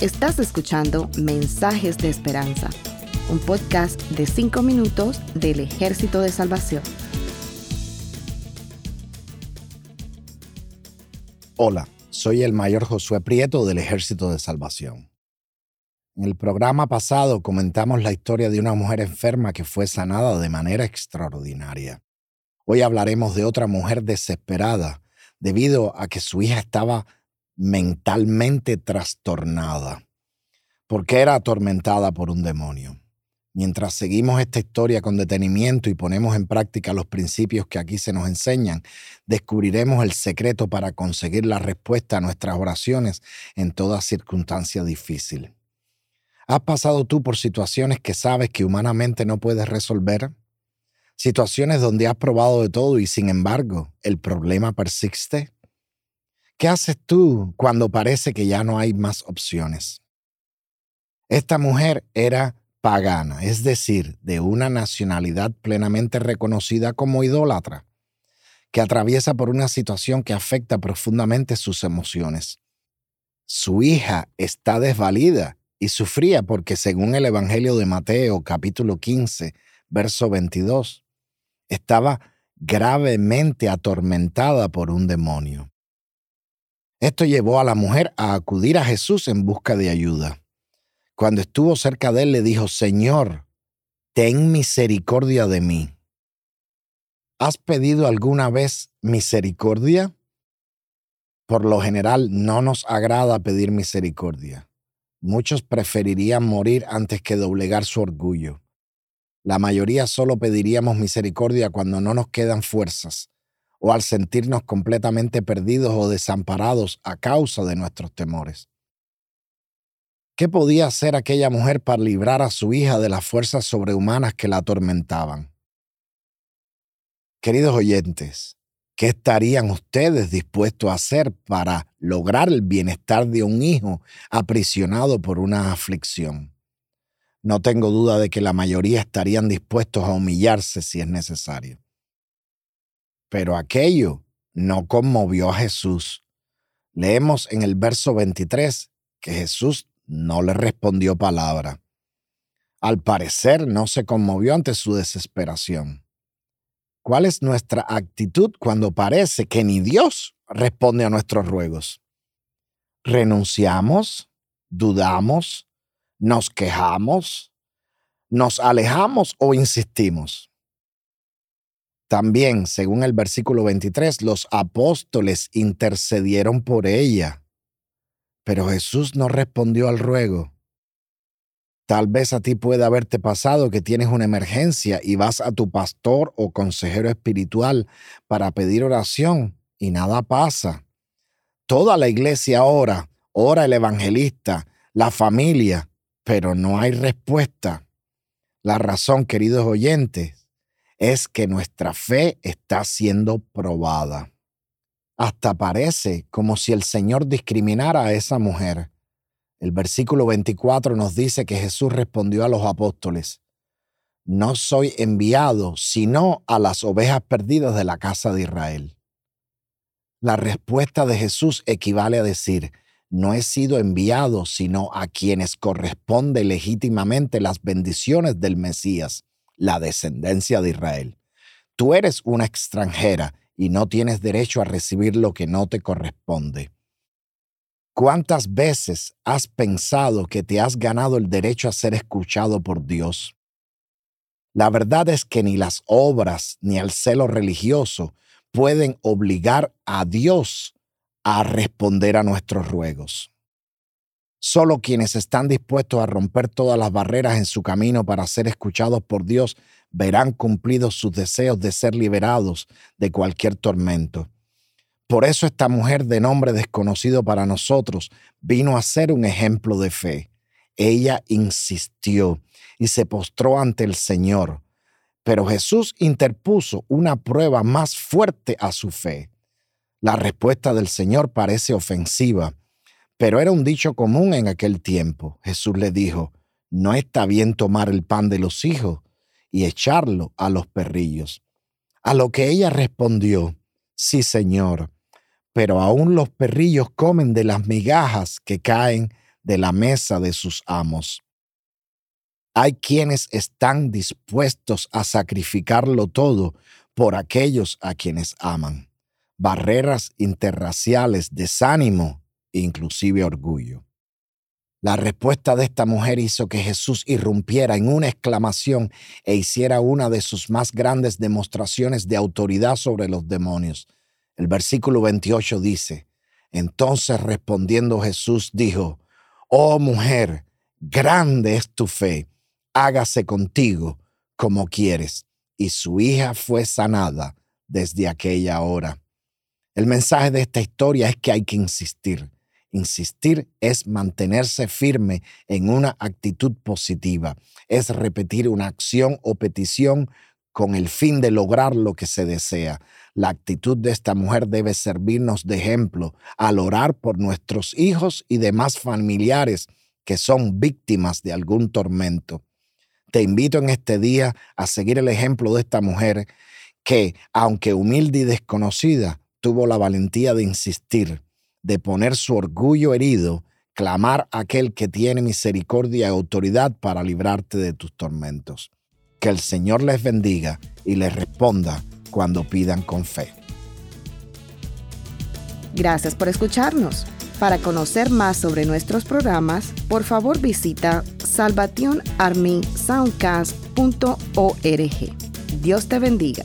Estás escuchando Mensajes de Esperanza, un podcast de 5 minutos del Ejército de Salvación. Hola, soy el mayor Josué Prieto del Ejército de Salvación. En el programa pasado comentamos la historia de una mujer enferma que fue sanada de manera extraordinaria. Hoy hablaremos de otra mujer desesperada debido a que su hija estaba mentalmente trastornada, porque era atormentada por un demonio. Mientras seguimos esta historia con detenimiento y ponemos en práctica los principios que aquí se nos enseñan, descubriremos el secreto para conseguir la respuesta a nuestras oraciones en toda circunstancia difícil. ¿Has pasado tú por situaciones que sabes que humanamente no puedes resolver? Situaciones donde has probado de todo y sin embargo el problema persiste. ¿Qué haces tú cuando parece que ya no hay más opciones? Esta mujer era pagana, es decir, de una nacionalidad plenamente reconocida como idólatra, que atraviesa por una situación que afecta profundamente sus emociones. Su hija está desvalida y sufría porque según el Evangelio de Mateo capítulo 15, verso 22, estaba gravemente atormentada por un demonio. Esto llevó a la mujer a acudir a Jesús en busca de ayuda. Cuando estuvo cerca de él le dijo, Señor, ten misericordia de mí. ¿Has pedido alguna vez misericordia? Por lo general no nos agrada pedir misericordia. Muchos preferirían morir antes que doblegar su orgullo. La mayoría solo pediríamos misericordia cuando no nos quedan fuerzas o al sentirnos completamente perdidos o desamparados a causa de nuestros temores. ¿Qué podía hacer aquella mujer para librar a su hija de las fuerzas sobrehumanas que la atormentaban? Queridos oyentes, ¿Qué estarían ustedes dispuestos a hacer para lograr el bienestar de un hijo aprisionado por una aflicción? No tengo duda de que la mayoría estarían dispuestos a humillarse si es necesario. Pero aquello no conmovió a Jesús. Leemos en el verso 23 que Jesús no le respondió palabra. Al parecer no se conmovió ante su desesperación. ¿Cuál es nuestra actitud cuando parece que ni Dios responde a nuestros ruegos? ¿Renunciamos? ¿Dudamos? ¿Nos quejamos? ¿Nos alejamos o insistimos? También, según el versículo 23, los apóstoles intercedieron por ella, pero Jesús no respondió al ruego. Tal vez a ti puede haberte pasado que tienes una emergencia y vas a tu pastor o consejero espiritual para pedir oración y nada pasa. Toda la iglesia ora, ora el evangelista, la familia, pero no hay respuesta. La razón, queridos oyentes, es que nuestra fe está siendo probada. Hasta parece como si el Señor discriminara a esa mujer el versículo 24 nos dice que Jesús respondió a los apóstoles, no soy enviado sino a las ovejas perdidas de la casa de Israel. La respuesta de Jesús equivale a decir, no he sido enviado sino a quienes corresponde legítimamente las bendiciones del Mesías, la descendencia de Israel. Tú eres una extranjera y no tienes derecho a recibir lo que no te corresponde. ¿Cuántas veces has pensado que te has ganado el derecho a ser escuchado por Dios? La verdad es que ni las obras ni el celo religioso pueden obligar a Dios a responder a nuestros ruegos. Solo quienes están dispuestos a romper todas las barreras en su camino para ser escuchados por Dios verán cumplidos sus deseos de ser liberados de cualquier tormento. Por eso esta mujer de nombre desconocido para nosotros vino a ser un ejemplo de fe. Ella insistió y se postró ante el Señor. Pero Jesús interpuso una prueba más fuerte a su fe. La respuesta del Señor parece ofensiva, pero era un dicho común en aquel tiempo. Jesús le dijo, no está bien tomar el pan de los hijos y echarlo a los perrillos. A lo que ella respondió, sí, Señor, pero aún los perrillos comen de las migajas que caen de la mesa de sus amos. Hay quienes están dispuestos a sacrificarlo todo por aquellos a quienes aman. Barreras interraciales, desánimo, inclusive orgullo. La respuesta de esta mujer hizo que Jesús irrumpiera en una exclamación e hiciera una de sus más grandes demostraciones de autoridad sobre los demonios. El versículo 28 dice, entonces respondiendo Jesús dijo, Oh mujer, grande es tu fe, hágase contigo como quieres. Y su hija fue sanada desde aquella hora. El mensaje de esta historia es que hay que insistir. Insistir es mantenerse firme en una actitud positiva, es repetir una acción o petición con el fin de lograr lo que se desea. La actitud de esta mujer debe servirnos de ejemplo al orar por nuestros hijos y demás familiares que son víctimas de algún tormento. Te invito en este día a seguir el ejemplo de esta mujer que, aunque humilde y desconocida, tuvo la valentía de insistir de poner su orgullo herido, clamar a aquel que tiene misericordia y autoridad para librarte de tus tormentos. Que el Señor les bendiga y les responda cuando pidan con fe. Gracias por escucharnos. Para conocer más sobre nuestros programas, por favor visita salvationarmysoundcast.org. Dios te bendiga.